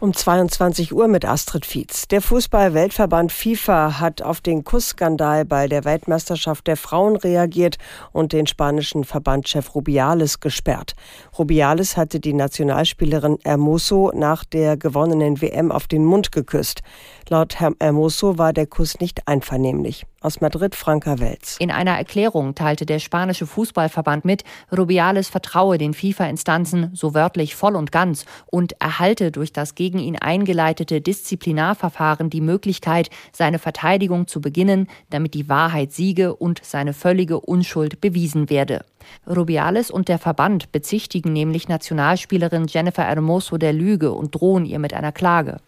um 22 Uhr mit Astrid Fietz. Der Fußball-Weltverband FIFA hat auf den Kussskandal bei der Weltmeisterschaft der Frauen reagiert und den spanischen Verbandchef Rubiales gesperrt. Rubiales hatte die Nationalspielerin Hermoso nach der gewonnenen WM auf den Mund geküsst. Laut Herrn Hermoso war der Kuss nicht einvernehmlich. Aus Madrid Franka Welz. In einer Erklärung teilte der spanische Fußballverband mit, Rubiales vertraue den FIFA-Instanzen so wörtlich voll und ganz und erhalte durch das gegen ihn eingeleitete Disziplinarverfahren die Möglichkeit, seine Verteidigung zu beginnen, damit die Wahrheit siege und seine völlige Unschuld bewiesen werde. Rubiales und der Verband bezichtigen nämlich Nationalspielerin Jennifer Hermoso der Lüge und drohen ihr mit einer Klage.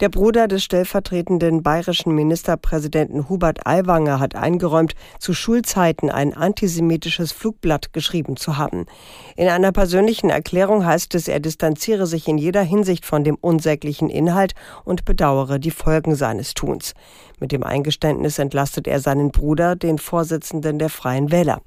Der Bruder des stellvertretenden bayerischen Ministerpräsidenten Hubert Aiwanger hat eingeräumt, zu Schulzeiten ein antisemitisches Flugblatt geschrieben zu haben. In einer persönlichen Erklärung heißt es, er distanziere sich in jeder Hinsicht von dem unsäglichen Inhalt und bedauere die Folgen seines Tuns. Mit dem Eingeständnis entlastet er seinen Bruder, den Vorsitzenden der Freien Wähler.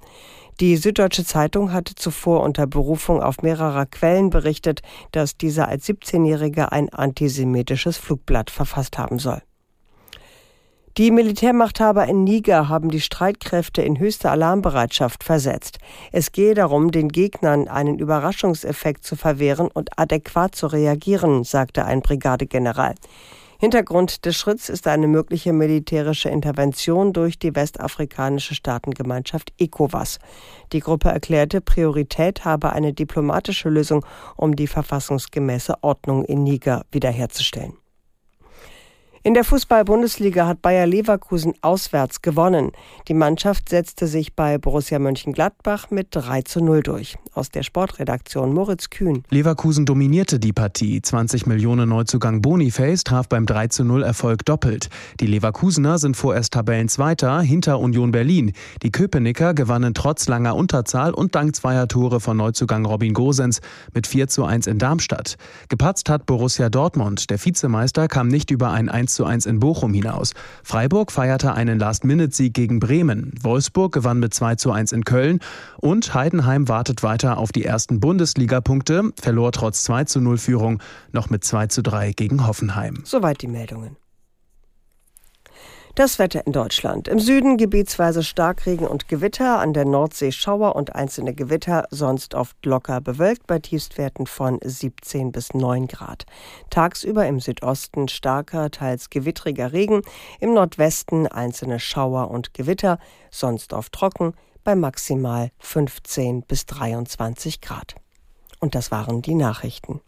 Die Süddeutsche Zeitung hatte zuvor unter Berufung auf mehrerer Quellen berichtet, dass dieser als 17-Jähriger ein antisemitisches Flugblatt verfasst haben soll. Die Militärmachthaber in Niger haben die Streitkräfte in höchste Alarmbereitschaft versetzt. Es gehe darum, den Gegnern einen Überraschungseffekt zu verwehren und adäquat zu reagieren, sagte ein Brigadegeneral. Hintergrund des Schritts ist eine mögliche militärische Intervention durch die westafrikanische Staatengemeinschaft ECOWAS. Die Gruppe erklärte, Priorität habe eine diplomatische Lösung, um die verfassungsgemäße Ordnung in Niger wiederherzustellen. In der Fußball-Bundesliga hat Bayer Leverkusen auswärts gewonnen. Die Mannschaft setzte sich bei Borussia Mönchengladbach mit 3 zu 0 durch. Aus der Sportredaktion Moritz Kühn. Leverkusen dominierte die Partie. 20 Millionen Neuzugang Boniface traf beim 3 zu 0 Erfolg doppelt. Die Leverkusener sind vorerst Tabellenzweiter hinter Union Berlin. Die Köpenicker gewannen trotz langer Unterzahl und dank zweier Tore von Neuzugang Robin Gosens mit 4 zu 1 in Darmstadt. Gepatzt hat Borussia Dortmund. Der Vizemeister kam nicht über ein 1 zu 1 in Bochum hinaus. Freiburg feierte einen Last-Minute-Sieg gegen Bremen. Wolfsburg gewann mit 2 zu 1 in Köln. Und Heidenheim wartet weiter auf die ersten Bundesliga-Punkte, verlor trotz 2 zu 0 Führung noch mit 2 zu 3 gegen Hoffenheim. Soweit die Meldungen. Das Wetter in Deutschland. Im Süden gebietsweise Starkregen und Gewitter, an der Nordsee Schauer und einzelne Gewitter, sonst oft locker bewölkt bei Tiefstwerten von 17 bis 9 Grad. Tagsüber im Südosten starker, teils gewittriger Regen, im Nordwesten einzelne Schauer und Gewitter, sonst oft trocken, bei maximal 15 bis 23 Grad. Und das waren die Nachrichten.